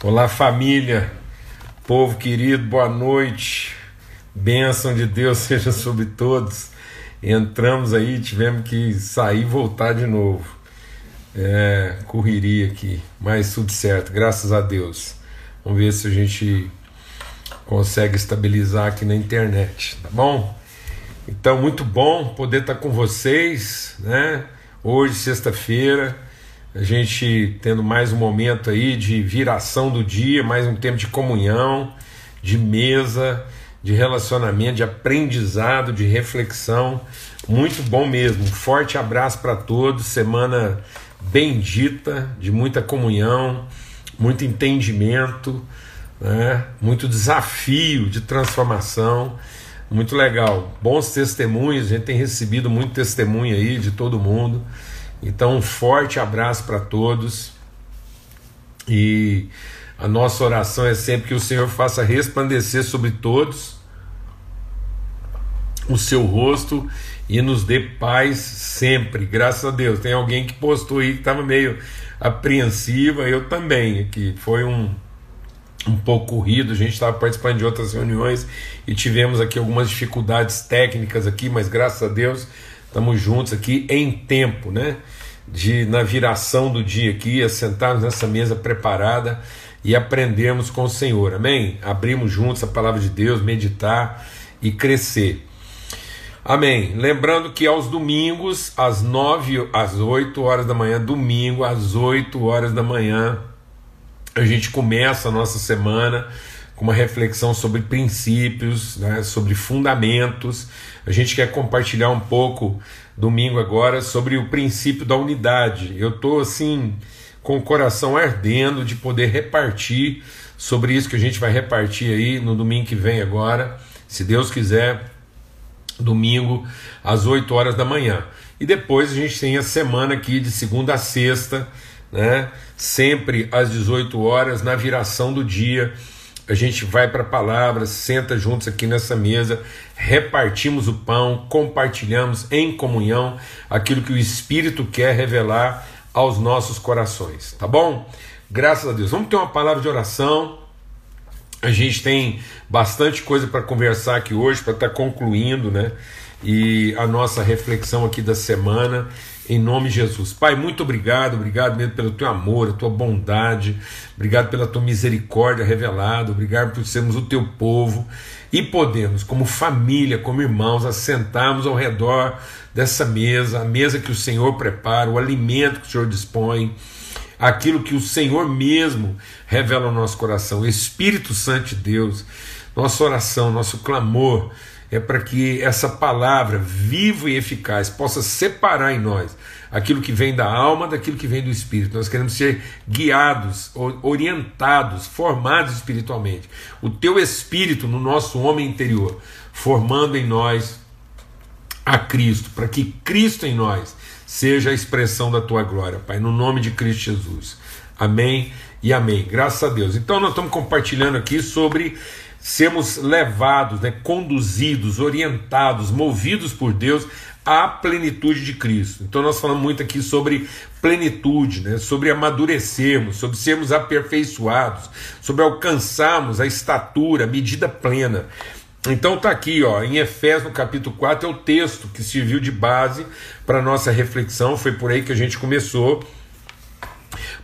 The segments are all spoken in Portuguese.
Olá, família, povo querido, boa noite. Bênção de Deus seja sobre todos. Entramos aí, tivemos que sair e voltar de novo. É, correria aqui, mas tudo certo, graças a Deus. Vamos ver se a gente consegue estabilizar aqui na internet, tá bom? Então, muito bom poder estar com vocês, né? Hoje, sexta-feira a gente tendo mais um momento aí de viração do dia, mais um tempo de comunhão, de mesa, de relacionamento, de aprendizado, de reflexão. Muito bom mesmo. Um forte abraço para todos. Semana bendita, de muita comunhão, muito entendimento, né? muito desafio de transformação. Muito legal. Bons testemunhos, a gente tem recebido muito testemunho aí de todo mundo. Então, um forte abraço para todos. E a nossa oração é sempre que o Senhor faça resplandecer sobre todos o seu rosto e nos dê paz sempre, graças a Deus. Tem alguém que postou aí que estava meio apreensiva, eu também, que foi um, um pouco corrido, a gente estava participando de outras reuniões e tivemos aqui algumas dificuldades técnicas aqui, mas graças a Deus Estamos juntos aqui em tempo, né? De na viração do dia aqui, assentarmos nessa mesa preparada e aprendermos com o Senhor. Amém? Abrimos juntos a palavra de Deus, meditar e crescer. Amém. Lembrando que aos domingos, às nove, às oito horas da manhã, domingo, às oito horas da manhã, a gente começa a nossa semana com uma reflexão sobre princípios, né, sobre fundamentos. A gente quer compartilhar um pouco domingo agora sobre o princípio da unidade. Eu estou assim com o coração ardendo de poder repartir sobre isso que a gente vai repartir aí no domingo que vem agora, se Deus quiser, domingo às 8 horas da manhã. E depois a gente tem a semana aqui de segunda a sexta, né? Sempre às 18 horas na viração do dia a gente vai para a palavra, senta juntos aqui nessa mesa, repartimos o pão, compartilhamos em comunhão aquilo que o Espírito quer revelar aos nossos corações, tá bom? Graças a Deus. Vamos ter uma palavra de oração. A gente tem bastante coisa para conversar aqui hoje, para estar tá concluindo, né? E a nossa reflexão aqui da semana em nome de Jesus. Pai, muito obrigado, obrigado mesmo pelo teu amor, a tua bondade, obrigado pela tua misericórdia revelada, obrigado por sermos o teu povo e podemos, como família, como irmãos, assentarmos ao redor dessa mesa, a mesa que o Senhor prepara, o alimento que o Senhor dispõe, aquilo que o Senhor mesmo revela ao nosso coração, Espírito Santo de Deus, nossa oração, nosso clamor é para que essa palavra viva e eficaz possa separar em nós aquilo que vem da alma daquilo que vem do espírito. Nós queremos ser guiados, orientados, formados espiritualmente. O teu espírito no nosso homem interior, formando em nós a Cristo, para que Cristo em nós seja a expressão da tua glória, Pai, no nome de Cristo Jesus. Amém e amém. Graças a Deus. Então nós estamos compartilhando aqui sobre sermos levados, né, conduzidos, orientados, movidos por Deus à plenitude de Cristo. Então nós falamos muito aqui sobre plenitude, né, sobre amadurecermos, sobre sermos aperfeiçoados, sobre alcançarmos a estatura, a medida plena. Então está aqui, ó, em Efésios no capítulo 4 é o texto que serviu de base para nossa reflexão, foi por aí que a gente começou.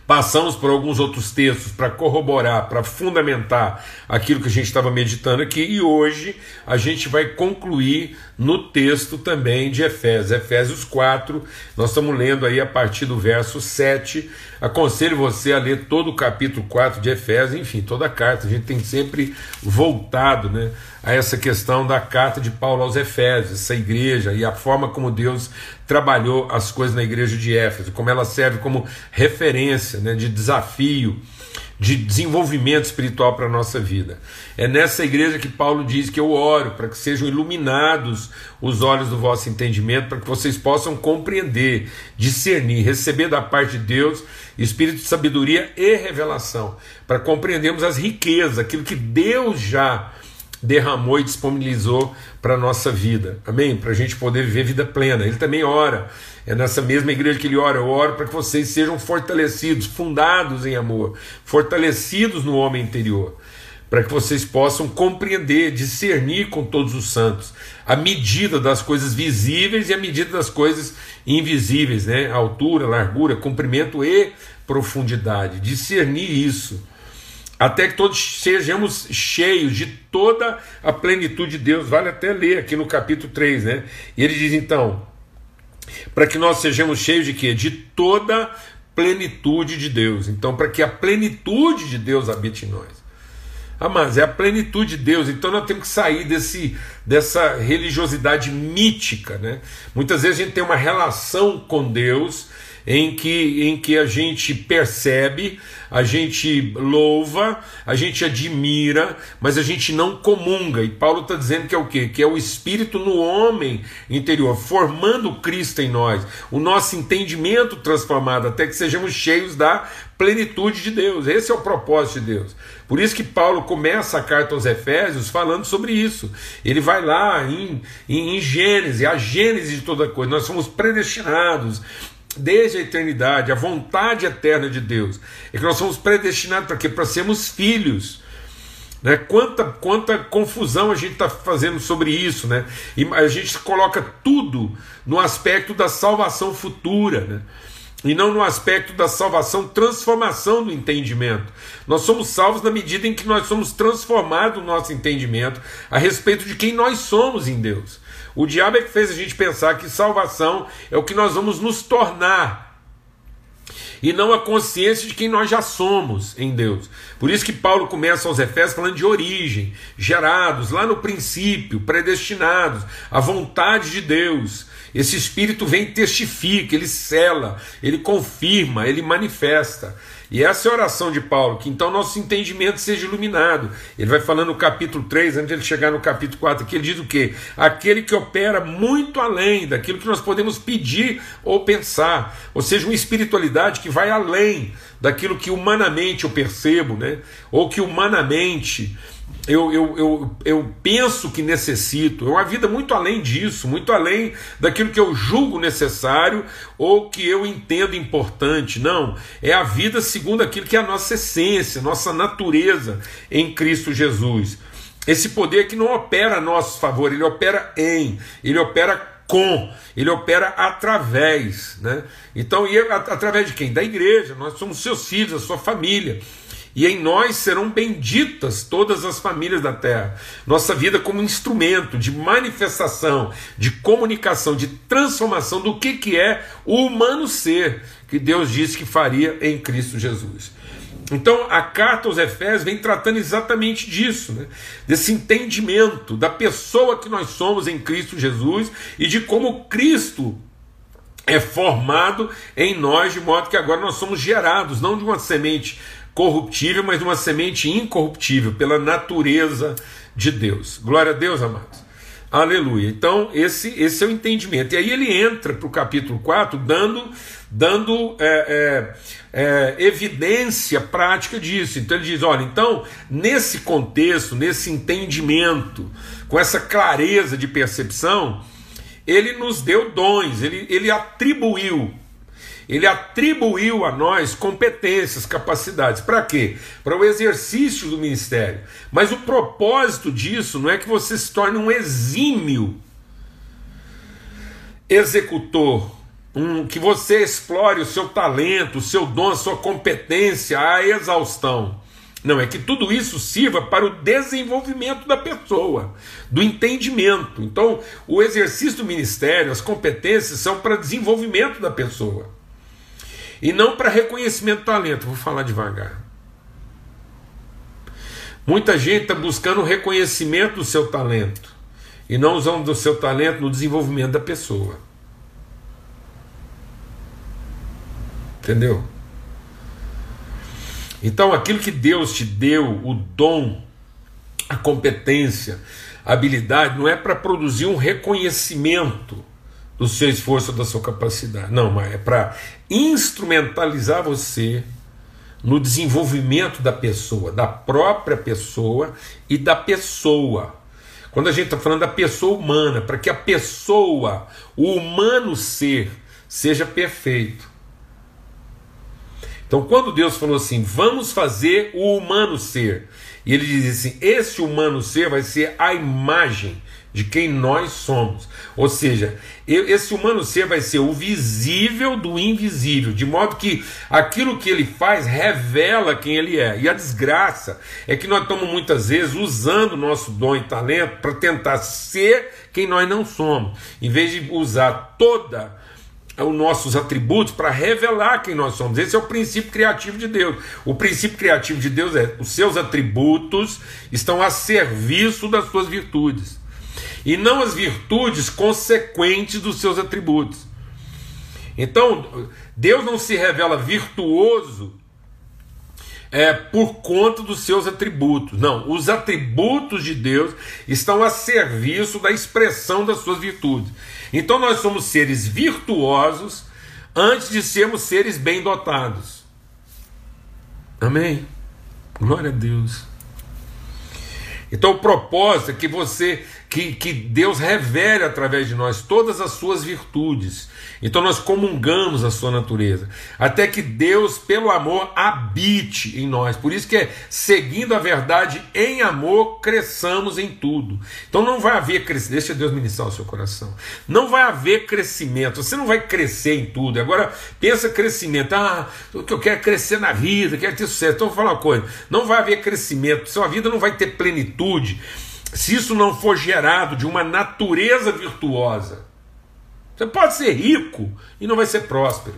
Passamos por alguns outros textos para corroborar, para fundamentar aquilo que a gente estava meditando aqui, e hoje a gente vai concluir no texto também de Efésios, Efésios 4. Nós estamos lendo aí a partir do verso 7. Aconselho você a ler todo o capítulo 4 de Efésios, enfim, toda a carta. A gente tem sempre voltado né, a essa questão da carta de Paulo aos Efésios, essa igreja e a forma como Deus trabalhou as coisas na igreja de Éfeso, como ela serve como referência né, de desafio de desenvolvimento espiritual para a nossa vida. É nessa igreja que Paulo diz que eu oro para que sejam iluminados os olhos do vosso entendimento, para que vocês possam compreender, discernir, receber da parte de Deus espírito de sabedoria e revelação, para compreendermos as riquezas, aquilo que Deus já derramou e disponibilizou para a nossa vida. Amém? Para a gente poder viver vida plena. Ele também ora. É nessa mesma igreja que ele ora. Eu oro para que vocês sejam fortalecidos, fundados em amor, fortalecidos no homem interior. Para que vocês possam compreender, discernir com todos os santos a medida das coisas visíveis e a medida das coisas invisíveis, né? Altura, largura, comprimento e profundidade. Discernir isso até que todos sejamos cheios de toda a plenitude de Deus. Vale até ler aqui no capítulo 3, né? E ele diz então: para que nós sejamos cheios de quê? De toda plenitude de Deus. Então, para que a plenitude de Deus habite em nós. Ah, mas é a plenitude de Deus, então nós temos que sair desse, dessa religiosidade mítica. Né? Muitas vezes a gente tem uma relação com Deus em que, em que a gente percebe, a gente louva, a gente admira, mas a gente não comunga. E Paulo está dizendo que é o quê? Que é o Espírito no homem interior, formando Cristo em nós, o nosso entendimento transformado, até que sejamos cheios da plenitude de Deus. Esse é o propósito de Deus. Por isso que Paulo começa a carta aos Efésios falando sobre isso. Ele vai lá em, em, em Gênesis, a Gênese de toda coisa. Nós somos predestinados desde a eternidade, a vontade eterna de Deus, é que nós somos predestinados para quê? Para sermos filhos. Né? Quanta, quanta confusão a gente está fazendo sobre isso, né? E a gente coloca tudo no aspecto da salvação futura, né? E não no aspecto da salvação, transformação do entendimento. Nós somos salvos na medida em que nós somos transformados no nosso entendimento a respeito de quem nós somos em Deus. O diabo é que fez a gente pensar que salvação é o que nós vamos nos tornar e não a consciência de quem nós já somos em Deus. Por isso que Paulo começa aos Efésios falando de origem, gerados lá no princípio, predestinados, a vontade de Deus. Esse Espírito vem e testifica, ele cela, ele confirma, ele manifesta. E essa é a oração de Paulo, que então nosso entendimento seja iluminado. Ele vai falando no capítulo 3, antes de ele chegar no capítulo 4, que ele diz o quê? Aquele que opera muito além daquilo que nós podemos pedir ou pensar. Ou seja, uma espiritualidade que vai além daquilo que humanamente eu percebo, né? ou que humanamente eu, eu, eu, eu penso que necessito, é uma vida muito além disso, muito além daquilo que eu julgo necessário ou que eu entendo importante. Não, é a vida segundo aquilo que é a nossa essência, nossa natureza em Cristo Jesus. Esse poder que não opera a nosso favor, ele opera em, ele opera com, ele opera através, né? Então, e através de quem? Da igreja, nós somos seus filhos, a sua família e em nós serão benditas todas as famílias da terra. Nossa vida como instrumento de manifestação, de comunicação, de transformação do que, que é o humano ser que Deus disse que faria em Cristo Jesus. Então a carta aos Efésios vem tratando exatamente disso, né? desse entendimento da pessoa que nós somos em Cristo Jesus e de como Cristo é formado em nós, de modo que agora nós somos gerados, não de uma semente corruptível, mas uma semente incorruptível pela natureza de Deus. Glória a Deus, amados. Aleluia. Então, esse, esse é o entendimento. E aí ele entra para o capítulo 4 dando, dando é, é, é, evidência prática disso. Então ele diz: olha, então, nesse contexto, nesse entendimento, com essa clareza de percepção, ele nos deu dons, ele, ele atribuiu ele atribuiu a nós competências, capacidades. Para quê? Para o exercício do ministério. Mas o propósito disso não é que você se torne um exímio executor, um, que você explore o seu talento, o seu dom, a sua competência à exaustão. Não, é que tudo isso sirva para o desenvolvimento da pessoa, do entendimento. Então, o exercício do ministério, as competências são para desenvolvimento da pessoa. E não para reconhecimento do talento. Vou falar devagar. Muita gente está buscando o reconhecimento do seu talento e não usando o seu talento no desenvolvimento da pessoa. Entendeu? Então, aquilo que Deus te deu, o dom, a competência, a habilidade, não é para produzir um reconhecimento do seu esforço, da sua capacidade. Não, mas é para instrumentalizar você no desenvolvimento da pessoa, da própria pessoa e da pessoa. Quando a gente está falando da pessoa humana, para que a pessoa, o humano ser, seja perfeito. Então, quando Deus falou assim, vamos fazer o humano ser, e ele diz assim: esse humano ser vai ser a imagem de quem nós somos. Ou seja, esse humano ser vai ser o visível do invisível, de modo que aquilo que ele faz revela quem ele é. E a desgraça é que nós estamos muitas vezes usando o nosso dom e talento para tentar ser quem nós não somos, em vez de usar toda os nossos atributos para revelar quem nós somos. Esse é o princípio criativo de Deus. O princípio criativo de Deus é os seus atributos estão a serviço das suas virtudes e não as virtudes consequentes dos seus atributos. Então, Deus não se revela virtuoso é, por conta dos seus atributos. Não, os atributos de Deus estão a serviço da expressão das suas virtudes. Então, nós somos seres virtuosos antes de sermos seres bem dotados. Amém? Glória a Deus. Então, o propósito é que você que, que Deus revele através de nós todas as suas virtudes. Então nós comungamos a sua natureza, até que Deus, pelo amor, habite em nós. Por isso que é seguindo a verdade em amor, cresçamos em tudo. Então não vai haver crescimento, deixa Deus ministrar o seu coração. Não vai haver crescimento, você não vai crescer em tudo. Agora pensa crescimento, ah, o que eu quero é crescer na vida, quero ter sucesso. Então vou falar uma coisa, não vai haver crescimento, sua vida não vai ter plenitude se isso não for gerado de uma natureza virtuosa, você pode ser rico e não vai ser próspero.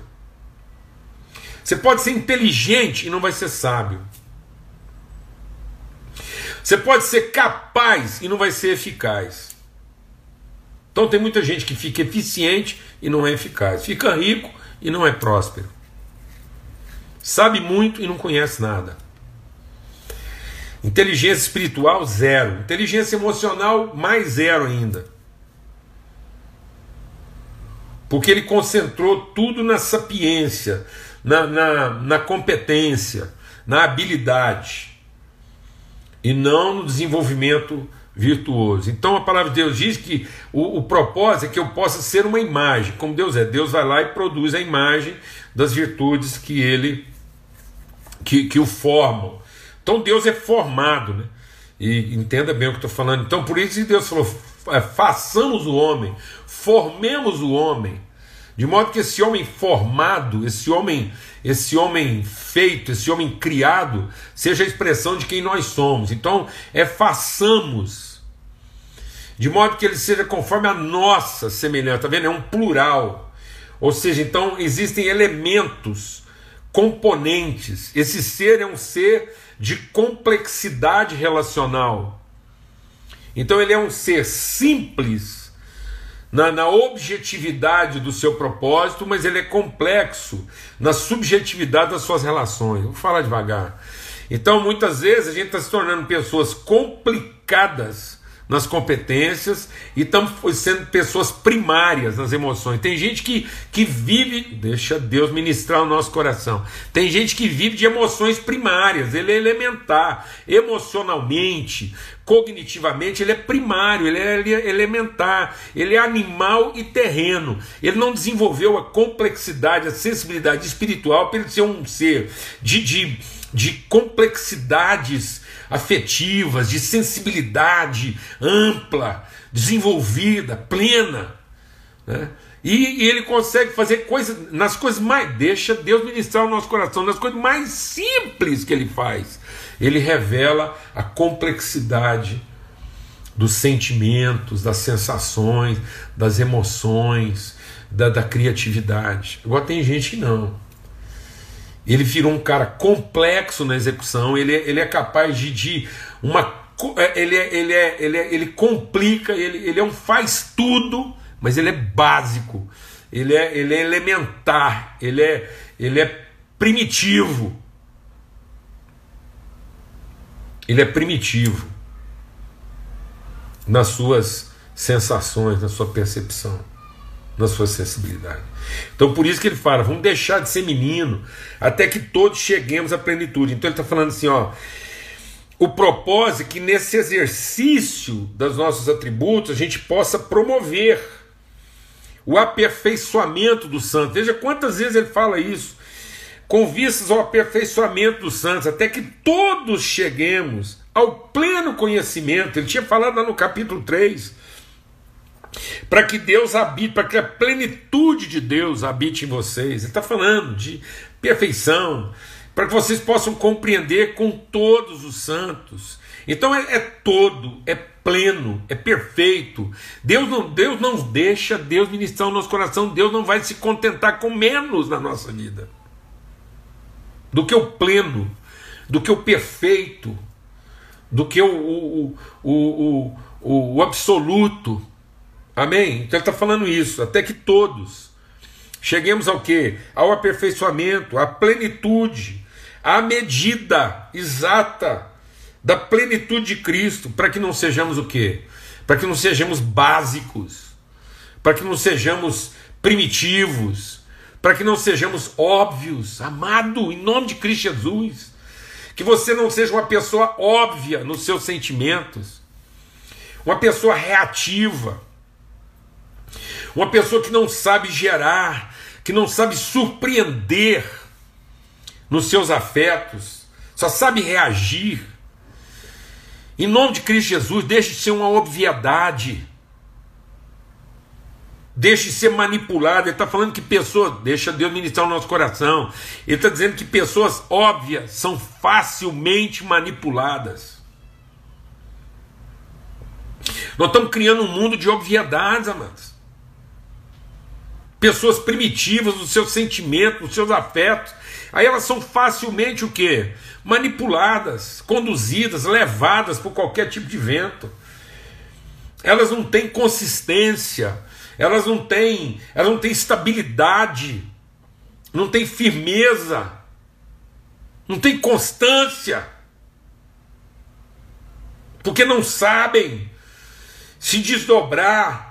Você pode ser inteligente e não vai ser sábio. Você pode ser capaz e não vai ser eficaz. Então tem muita gente que fica eficiente e não é eficaz, fica rico e não é próspero. Sabe muito e não conhece nada. Inteligência espiritual, zero. Inteligência emocional, mais zero ainda. Porque ele concentrou tudo na sapiência, na, na, na competência, na habilidade, e não no desenvolvimento virtuoso. Então a palavra de Deus diz que o, o, propósito é que eu possa ser uma imagem, como Deus é. Deus vai lá e produz a imagem das virtudes que ele que, que o formam. Então Deus é formado, né? E entenda bem o que estou falando. Então por isso que Deus falou: façamos o homem, formemos o homem, de modo que esse homem formado, esse homem, esse homem feito, esse homem criado, seja a expressão de quem nós somos. Então é façamos, de modo que ele seja conforme a nossa semelhança. Tá vendo? É um plural. Ou seja, então existem elementos, componentes. Esse ser é um ser de complexidade relacional. Então ele é um ser simples na, na, objetividade do seu propósito, mas ele é complexo na subjetividade das suas relações. Vou falar devagar. Então muitas vezes a gente está se tornando pessoas complicadas nas competências e estamos sendo pessoas primárias nas emoções. Tem gente que, que vive, deixa Deus ministrar o nosso coração. Tem gente que vive de emoções primárias, ele é elementar, emocionalmente, cognitivamente, ele é primário, ele é, ele é elementar, ele é animal e terreno. Ele não desenvolveu a complexidade, a sensibilidade espiritual para ele ser um ser de, de, de complexidades afetivas, de sensibilidade ampla, desenvolvida, plena. Né? E, ele consegue fazer coisas, nas coisas mais. Deixa Deus ministrar o nosso coração, nas coisas mais simples que ele faz. Ele revela a complexidade dos sentimentos, das sensações, das emoções, da, da criatividade. Agora tem gente que não. Ele virou um cara complexo na execução, ele, é, ele é capaz de, de uma. É, ele, é, ele, é, ele, é, ele complica, ele, ele é um faz tudo, mas ele é básico, ele é, ele é elementar, ele é, ele é primitivo. Ele é primitivo nas suas sensações, na sua percepção. Na sua sensibilidade. Então por isso que ele fala: vamos deixar de ser menino até que todos cheguemos à plenitude. Então ele está falando assim: ó, o propósito é que nesse exercício dos nossos atributos a gente possa promover o aperfeiçoamento dos santos. Veja quantas vezes ele fala isso. Com vistas ao aperfeiçoamento dos santos, até que todos cheguemos ao pleno conhecimento. Ele tinha falado lá no capítulo 3. Para que Deus habite, para que a plenitude de Deus habite em vocês. Ele está falando de perfeição, para que vocês possam compreender com todos os santos. Então é, é todo, é pleno, é perfeito. Deus não, Deus não deixa Deus ministrar o nosso coração. Deus não vai se contentar com menos na nossa vida do que o pleno, do que o perfeito, do que o, o, o, o, o absoluto. Amém? Então ele está falando isso, até que todos cheguemos ao que? Ao aperfeiçoamento, à plenitude, à medida exata da plenitude de Cristo, para que não sejamos o quê? Para que não sejamos básicos, para que não sejamos primitivos, para que não sejamos óbvios, amado, em nome de Cristo Jesus. Que você não seja uma pessoa óbvia nos seus sentimentos, uma pessoa reativa, uma pessoa que não sabe gerar, que não sabe surpreender nos seus afetos, só sabe reagir. Em nome de Cristo Jesus, deixe de ser uma obviedade. Deixe de ser manipulado. Ele está falando que pessoas. Deixa Deus ministrar o nosso coração. Ele está dizendo que pessoas óbvias são facilmente manipuladas. Nós estamos criando um mundo de obviedades, amados. Pessoas primitivas nos seus sentimentos, nos seus afetos. Aí elas são facilmente o quê? manipuladas, conduzidas, levadas por qualquer tipo de vento. Elas não têm consistência, elas não têm, elas não têm estabilidade, não têm firmeza, não têm constância. Porque não sabem se desdobrar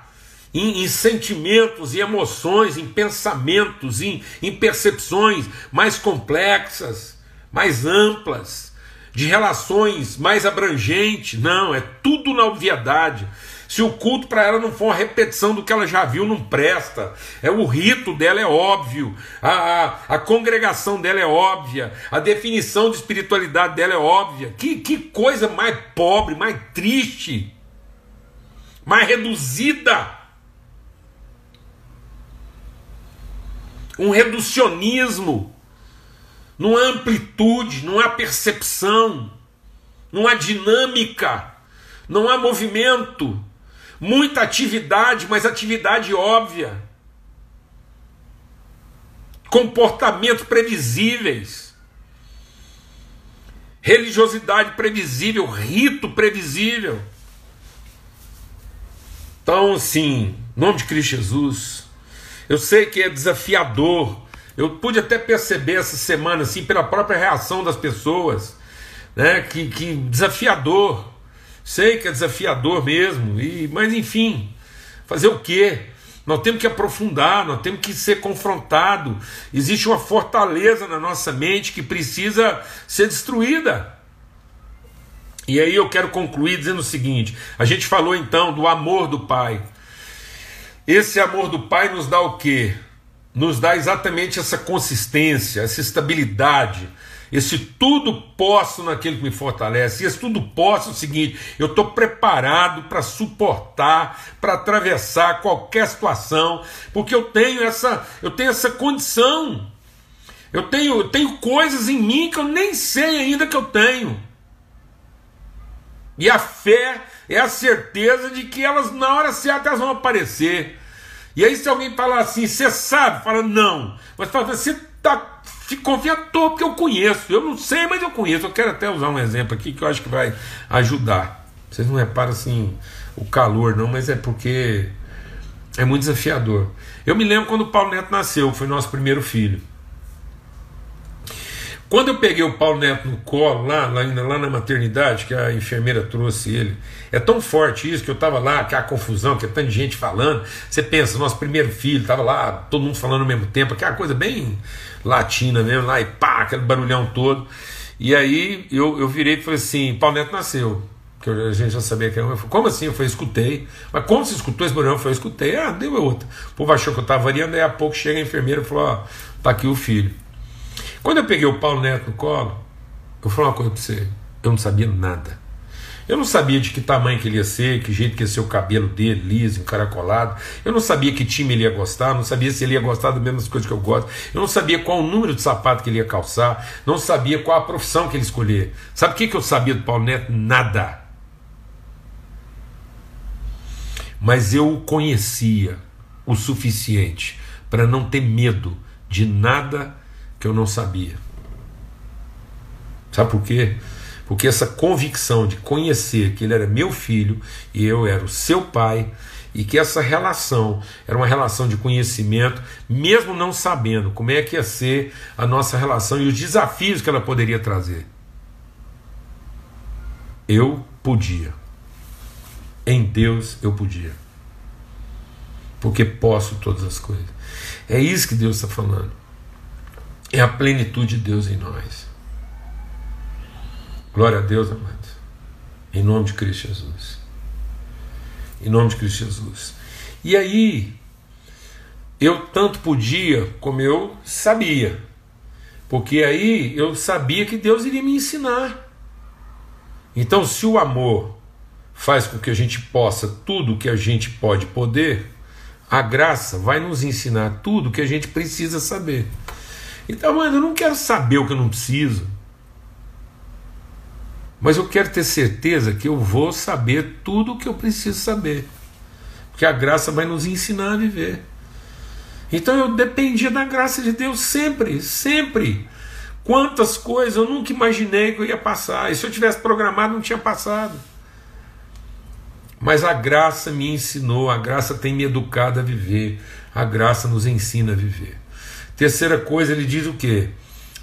em, em, sentimentos e emoções, em pensamentos, em, em percepções mais complexas mais amplas, de relações mais abrangentes. Não, é tudo na obviedade. Se o culto para ela não for uma repetição do que ela já viu, não presta. É o rito dela é óbvio, a, a, a congregação dela é óbvia, a definição de espiritualidade dela é óbvia. Que, que coisa mais pobre, mais triste, mais reduzida. Um reducionismo. Não há amplitude, não há percepção, não há dinâmica, não há movimento, muita atividade, mas atividade óbvia, comportamentos previsíveis, religiosidade previsível, rito previsível. Então, assim, em nome de Cristo Jesus, eu sei que é desafiador eu pude até perceber essa semana, assim, pela própria reação das pessoas, né? Que, que desafiador. Sei que é desafiador mesmo, e, mas enfim, fazer o quê? Nós temos que aprofundar, nós temos que ser confrontado. Existe uma fortaleza na nossa mente que precisa ser destruída. E aí eu quero concluir dizendo o seguinte: a gente falou então do amor do Pai. Esse amor do Pai nos dá o quê? nos dá exatamente essa consistência, essa estabilidade, esse tudo posso naquele que me fortalece. E esse tudo posso é o seguinte: eu estou preparado para suportar, para atravessar qualquer situação, porque eu tenho essa, eu tenho essa condição. Eu tenho, eu tenho coisas em mim que eu nem sei ainda que eu tenho. E a fé é a certeza de que elas, na hora certa, elas vão aparecer. E aí, se alguém falar assim, você sabe? Fala, não. Mas fala, você tá, confia tô, porque eu conheço. Eu não sei, mas eu conheço. Eu quero até usar um exemplo aqui que eu acho que vai ajudar. Vocês não reparam assim o calor, não, mas é porque é muito desafiador. Eu me lembro quando o Paulo Neto nasceu, foi nosso primeiro filho. Quando eu peguei o Paulo Neto no colo, lá, lá, lá na maternidade, que a enfermeira trouxe ele, é tão forte isso que eu estava lá, que a confusão, que é tanta gente falando. Você pensa, nosso primeiro filho, estava lá, todo mundo falando ao mesmo tempo, aquela coisa bem latina mesmo, lá e pá, aquele barulhão todo. E aí eu, eu virei e falei assim: Paulo Neto nasceu. Que a gente já sabia que era. Falei, como assim? Eu falei, escutei. Mas como você escutou esse barulhão? Eu falei, escutei. Ah, deu outra. O povo achou que eu estava variando, daí a pouco chega a enfermeira e falou: Ó, tá aqui o filho. Quando eu peguei o Paulo Neto no colo, eu falei uma coisa para você: eu não sabia nada. Eu não sabia de que tamanho que ele ia ser, que jeito que ia ser o cabelo dele, liso, encaracolado. Eu não sabia que time ele ia gostar, não sabia se ele ia gostar das mesmas coisas que eu gosto. Eu não sabia qual o número de sapato que ele ia calçar, não sabia qual a profissão que ele escolher. Sabe o que, que eu sabia do Paulo Neto? Nada. Mas eu o conhecia o suficiente para não ter medo de nada eu não sabia. Sabe por quê? Porque essa convicção de conhecer que ele era meu filho e eu era o seu pai, e que essa relação era uma relação de conhecimento, mesmo não sabendo como é que ia ser a nossa relação e os desafios que ela poderia trazer. Eu podia. Em Deus eu podia. Porque posso todas as coisas. É isso que Deus está falando. É a plenitude de Deus em nós. Glória a Deus, amados. Em nome de Cristo Jesus. Em nome de Cristo Jesus. E aí, eu tanto podia como eu sabia. Porque aí eu sabia que Deus iria me ensinar. Então, se o amor faz com que a gente possa tudo o que a gente pode poder, a graça vai nos ensinar tudo o que a gente precisa saber. Então, mano, eu não quero saber o que eu não preciso. Mas eu quero ter certeza que eu vou saber tudo o que eu preciso saber. Porque a graça vai nos ensinar a viver. Então eu dependia da graça de Deus sempre, sempre. Quantas coisas eu nunca imaginei que eu ia passar. E se eu tivesse programado, não tinha passado. Mas a graça me ensinou, a graça tem me educado a viver, a graça nos ensina a viver. Terceira coisa, ele diz o quê?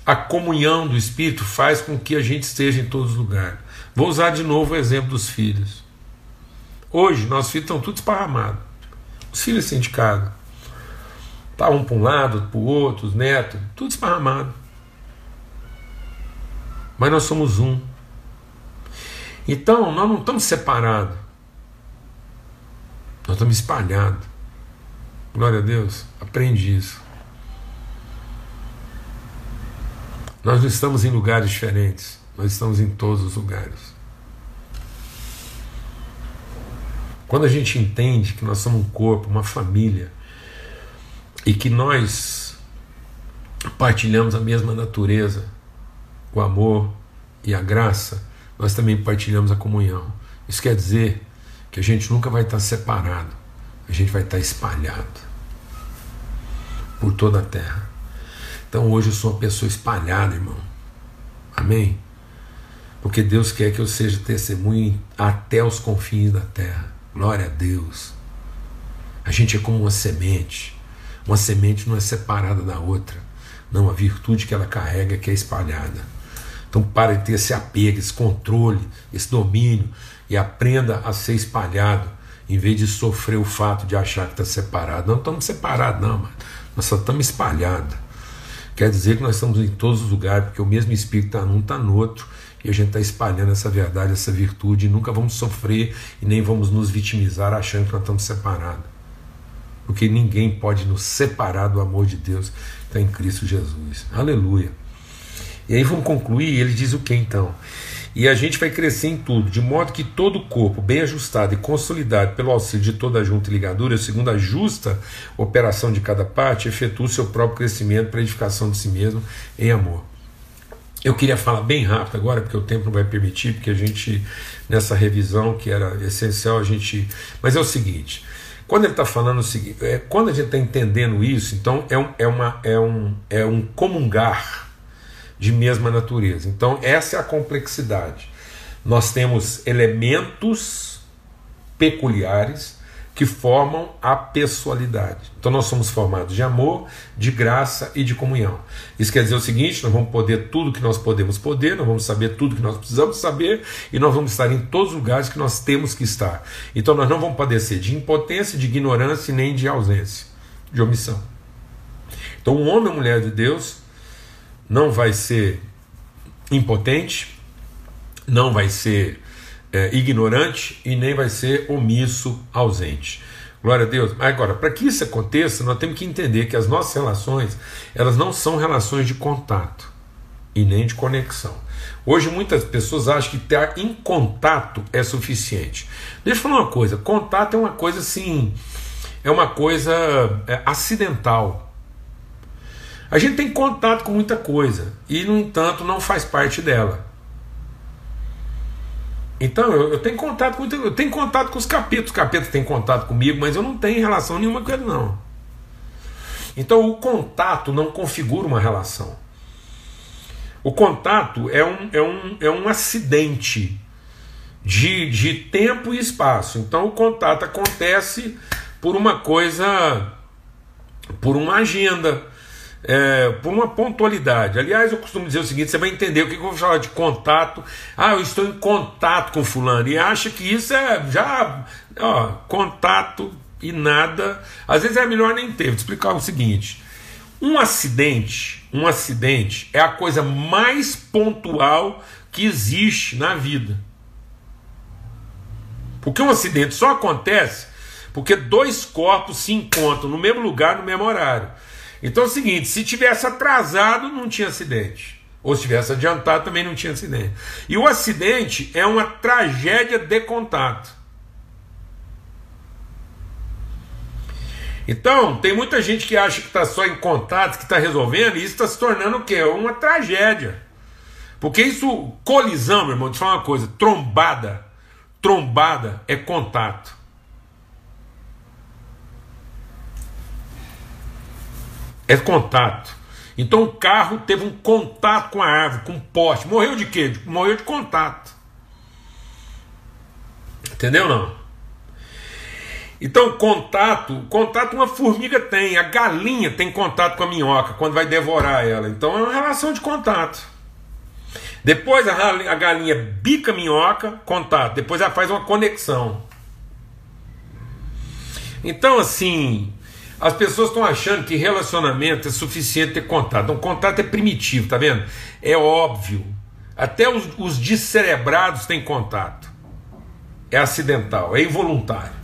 a comunhão do Espírito faz com que a gente esteja em todos os lugares. Vou usar de novo o exemplo dos filhos. Hoje, nossos filhos estão todos esparramados. Os filhos sindicados. Tá um para um lado, para o outro, os netos, tudo esparramado. Mas nós somos um. Então, nós não estamos separados. Nós estamos espalhados. Glória a Deus. Aprende isso. Nós não estamos em lugares diferentes, nós estamos em todos os lugares. Quando a gente entende que nós somos um corpo, uma família, e que nós partilhamos a mesma natureza, o amor e a graça, nós também partilhamos a comunhão. Isso quer dizer que a gente nunca vai estar separado, a gente vai estar espalhado por toda a terra. Então hoje eu sou uma pessoa espalhada, irmão. Amém? Porque Deus quer que eu seja testemunho até os confins da terra. Glória a Deus. A gente é como uma semente. Uma semente não é separada da outra. Não, a virtude que ela carrega é que é espalhada. Então para de ter esse apego, esse controle, esse domínio e aprenda a ser espalhado em vez de sofrer o fato de achar que está separado. Não estamos separados, não. Nós só estamos espalhados. Quer dizer que nós estamos em todos os lugares, porque o mesmo Espírito está num, está no outro, e a gente está espalhando essa verdade, essa virtude, e nunca vamos sofrer e nem vamos nos vitimizar achando que nós estamos separados. Porque ninguém pode nos separar do amor de Deus que está em Cristo Jesus. Aleluia. E aí vamos concluir, ele diz o que então? E a gente vai crescer em tudo, de modo que todo o corpo, bem ajustado e consolidado pelo auxílio de toda a junta e ligadura, segundo a justa operação de cada parte, efetua o seu próprio crescimento para a edificação de si mesmo em amor. Eu queria falar bem rápido agora, porque o tempo não vai permitir, porque a gente, nessa revisão que era essencial, a gente. Mas é o seguinte. Quando ele está falando o seguinte, é, quando a gente está entendendo isso, então é um, é, uma, é, um, é um comungar de mesma natureza. Então, essa é a complexidade. Nós temos elementos peculiares, que formam a pessoalidade. Então nós somos formados de amor, de graça e de comunhão. Isso quer dizer o seguinte: nós vamos poder tudo que nós podemos poder, nós vamos saber tudo que nós precisamos saber e nós vamos estar em todos os lugares que nós temos que estar. Então nós não vamos padecer de impotência, de ignorância nem de ausência, de omissão. Então um homem ou mulher de Deus não vai ser impotente, não vai ser é, ignorante e nem vai ser omisso, ausente. Glória a Deus. Agora, para que isso aconteça, nós temos que entender que as nossas relações, elas não são relações de contato e nem de conexão. Hoje muitas pessoas acham que estar em contato é suficiente. Deixa eu falar uma coisa, contato é uma coisa assim, é uma coisa é, acidental. A gente tem contato com muita coisa e, no entanto, não faz parte dela. Então eu, eu, tenho contato com eu tenho contato com os capetos, os capetos têm contato comigo, mas eu não tenho relação nenhuma com ele não. Então o contato não configura uma relação. O contato é um, é um, é um acidente de, de tempo e espaço. Então o contato acontece por uma coisa, por uma agenda é, por uma pontualidade. Aliás, eu costumo dizer o seguinte: você vai entender o que eu vou falar de contato. Ah, eu estou em contato com fulano e acha que isso é já ó, contato e nada. Às vezes é melhor nem ter. Vou explicar o seguinte: um acidente, um acidente é a coisa mais pontual que existe na vida. Porque um acidente só acontece porque dois corpos se encontram no mesmo lugar no mesmo horário. Então é o seguinte: se tivesse atrasado, não tinha acidente. Ou se tivesse adiantado, também não tinha acidente. E o acidente é uma tragédia de contato. Então, tem muita gente que acha que está só em contato, que está resolvendo, e isso está se tornando o quê? Uma tragédia. Porque isso, colisão, meu irmão, deixa eu falar uma coisa: trombada. Trombada é contato. É contato. Então o carro teve um contato com a árvore, com o poste. Morreu de quê? Morreu de contato. Entendeu não? Então, contato, contato uma formiga tem, a galinha tem contato com a minhoca quando vai devorar ela. Então é uma relação de contato. Depois a galinha bica a minhoca, contato. Depois ela faz uma conexão. Então, assim, as pessoas estão achando que relacionamento é suficiente ter contato. Então, contato é primitivo, tá vendo? É óbvio. Até os, os descerebrados têm contato. É acidental, é involuntário.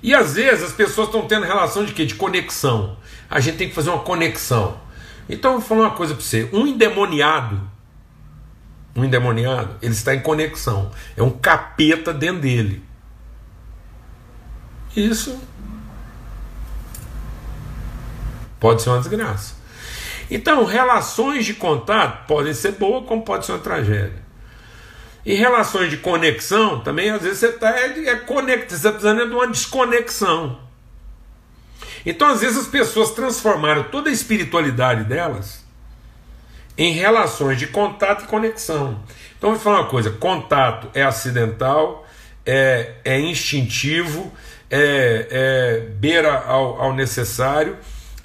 E às vezes as pessoas estão tendo relação de quê? De conexão. A gente tem que fazer uma conexão. Então eu vou falar uma coisa para você: um endemoniado, um endemoniado, ele está em conexão. É um capeta dentro dele. Isso Pode ser uma desgraça. Então, relações de contato podem ser boas, como pode ser uma tragédia. E relações de conexão, também às vezes você está é, é está precisando de uma desconexão. Então, às vezes, as pessoas transformaram toda a espiritualidade delas em relações de contato e conexão. Então, vou falar uma coisa: contato é acidental, é, é instintivo, é, é beira ao, ao necessário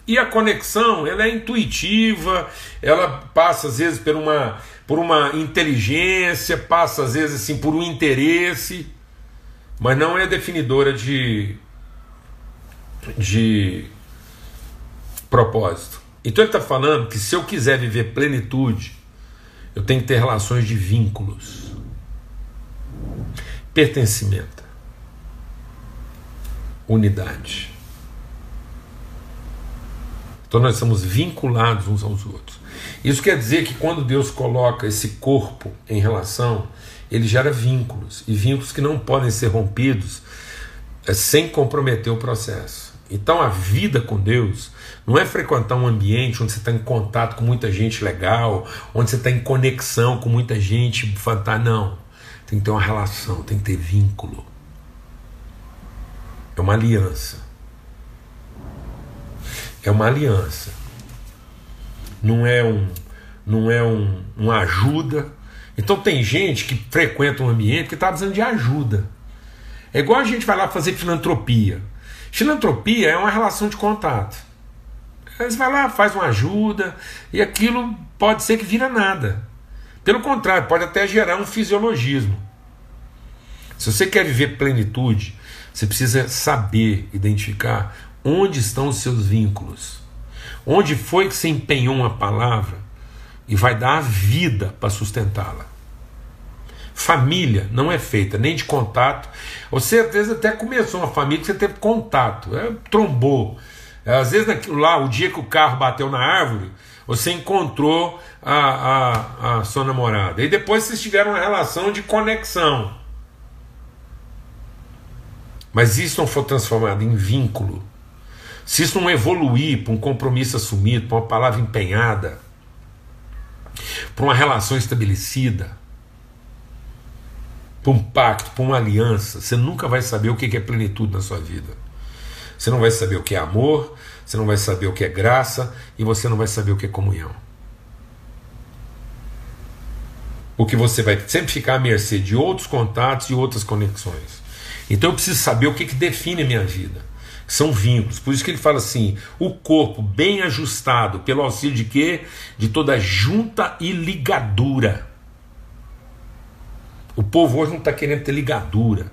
e a conexão, ela é intuitiva, ela passa às vezes por uma, por uma inteligência, passa às vezes assim por um interesse, mas não é definidora de, de propósito. Então ele está falando que se eu quiser viver plenitude, eu tenho que ter relações de vínculos, pertencimento, unidade. Então nós estamos vinculados uns aos outros. Isso quer dizer que quando Deus coloca esse corpo em relação, ele gera vínculos, e vínculos que não podem ser rompidos é, sem comprometer o processo. Então a vida com Deus não é frequentar um ambiente onde você está em contato com muita gente legal, onde você está em conexão com muita gente fantástica. Não. Tem que ter uma relação, tem que ter vínculo. É uma aliança é uma aliança. Não é um, não é um, uma ajuda. Então tem gente que frequenta um ambiente que está precisando de ajuda. É igual a gente vai lá fazer filantropia. Filantropia é uma relação de contato. Você vai lá, faz uma ajuda, e aquilo pode ser que vira nada. Pelo contrário, pode até gerar um fisiologismo. Se você quer viver plenitude, você precisa saber identificar onde estão os seus vínculos. Onde foi que você empenhou uma palavra e vai dar a vida para sustentá-la. Família não é feita nem de contato. Às vezes até começou uma família que você teve contato, é, trombou. Às vezes lá, o dia que o carro bateu na árvore, você encontrou a, a, a sua namorada. E depois vocês tiveram uma relação de conexão. Mas isso não for transformado em vínculo, se isso não evoluir para um compromisso assumido, para uma palavra empenhada, para uma relação estabelecida, para um pacto, para uma aliança, você nunca vai saber o que é plenitude na sua vida. Você não vai saber o que é amor, você não vai saber o que é graça e você não vai saber o que é comunhão. Porque você vai sempre ficar à mercê de outros contatos e outras conexões. Então eu preciso saber o que, que define a minha vida. São vínculos. Por isso que ele fala assim: o corpo bem ajustado, pelo auxílio de quê? De toda junta e ligadura. O povo hoje não está querendo ter ligadura,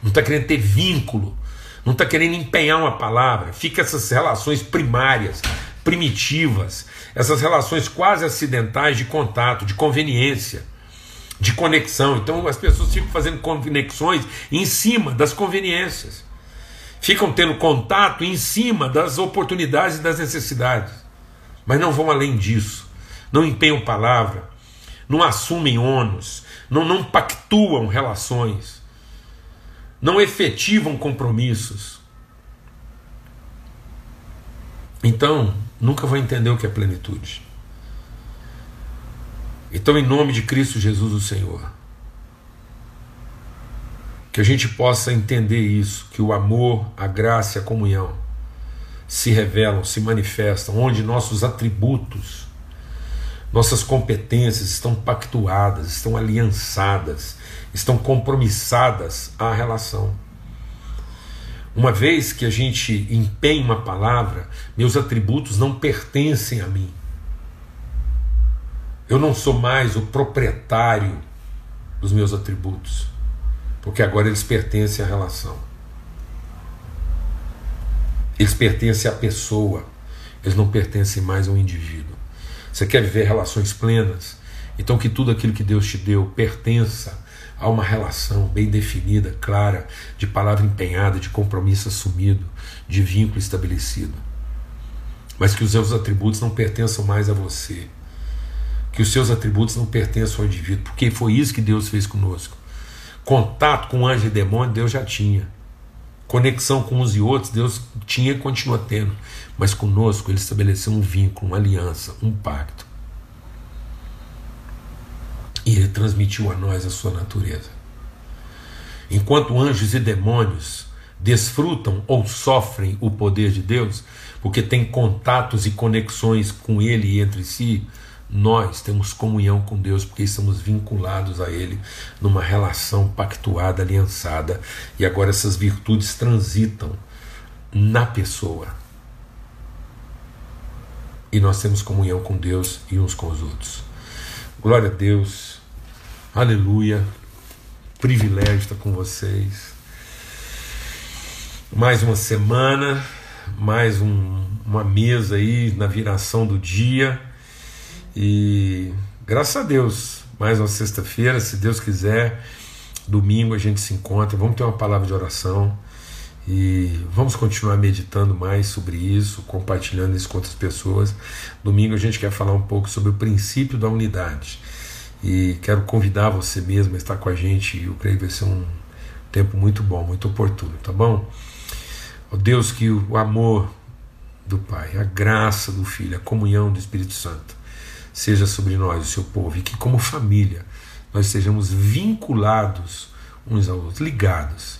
não está querendo ter vínculo, não está querendo empenhar uma palavra. Fica essas relações primárias, primitivas, essas relações quase acidentais de contato, de conveniência de conexão. Então as pessoas ficam fazendo conexões em cima das conveniências, ficam tendo contato em cima das oportunidades e das necessidades, mas não vão além disso, não empenham palavra, não assumem ônus, não, não pactuam relações, não efetivam compromissos. Então, nunca vão entender o que é plenitude. Então, em nome de Cristo Jesus, o Senhor, que a gente possa entender isso, que o amor, a graça e a comunhão se revelam, se manifestam, onde nossos atributos, nossas competências estão pactuadas, estão aliançadas, estão compromissadas à relação. Uma vez que a gente empenha uma palavra, meus atributos não pertencem a mim. Eu não sou mais o proprietário dos meus atributos, porque agora eles pertencem à relação. Eles pertencem à pessoa, eles não pertencem mais ao indivíduo. Você quer viver relações plenas? Então que tudo aquilo que Deus te deu pertença a uma relação bem definida, clara, de palavra empenhada, de compromisso assumido, de vínculo estabelecido. Mas que os seus atributos não pertençam mais a você, que os seus atributos não pertençam ao indivíduo, porque foi isso que Deus fez conosco. Contato com anjo e demônio, Deus já tinha. Conexão com uns e outros, Deus tinha e continua tendo. Mas conosco, Ele estabeleceu um vínculo, uma aliança, um pacto. E Ele transmitiu a nós a sua natureza. Enquanto anjos e demônios desfrutam ou sofrem o poder de Deus, porque têm contatos e conexões com Ele entre si, nós temos comunhão com Deus porque estamos vinculados a Ele numa relação pactuada, aliançada, e agora essas virtudes transitam na pessoa. E nós temos comunhão com Deus e uns com os outros. Glória a Deus, aleluia, privilégio estar com vocês. Mais uma semana, mais um, uma mesa aí na viração do dia e graças a Deus, mais uma sexta-feira, se Deus quiser, domingo a gente se encontra, vamos ter uma palavra de oração e vamos continuar meditando mais sobre isso, compartilhando isso com outras pessoas. Domingo a gente quer falar um pouco sobre o princípio da unidade e quero convidar você mesmo a estar com a gente. Eu creio que vai ser um tempo muito bom, muito oportuno, tá bom? Oh Deus, que o amor do Pai, a graça do Filho, a comunhão do Espírito Santo seja sobre nós, o seu povo, e que, como família, nós sejamos vinculados uns aos outros, ligados,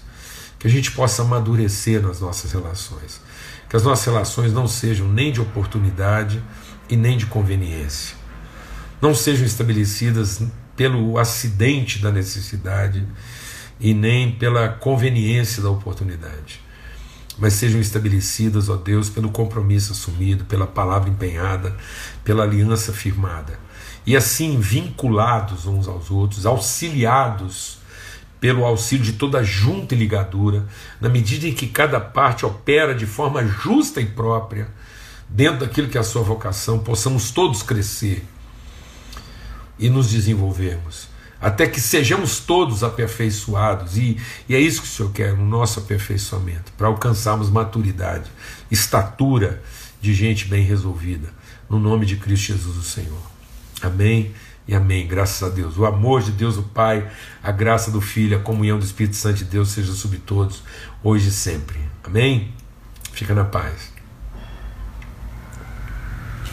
que a gente possa amadurecer nas nossas relações, que as nossas relações não sejam nem de oportunidade e nem de conveniência, não sejam estabelecidas pelo acidente da necessidade e nem pela conveniência da oportunidade, mas sejam estabelecidas, ó Deus, pelo compromisso assumido, pela palavra empenhada, pela aliança firmada, e assim vinculados uns aos outros, auxiliados pelo auxílio de toda junta e ligadura, na medida em que cada parte opera de forma justa e própria, dentro daquilo que é a sua vocação, possamos todos crescer e nos desenvolvermos, até que sejamos todos aperfeiçoados, e, e é isso que o Senhor quer no nosso aperfeiçoamento, para alcançarmos maturidade, estatura de gente bem resolvida, no nome de Cristo Jesus, o Senhor. Amém e amém. Graças a Deus. O amor de Deus, o Pai, a graça do Filho, a comunhão do Espírito Santo de Deus seja sobre todos, hoje e sempre. Amém? Fica na paz.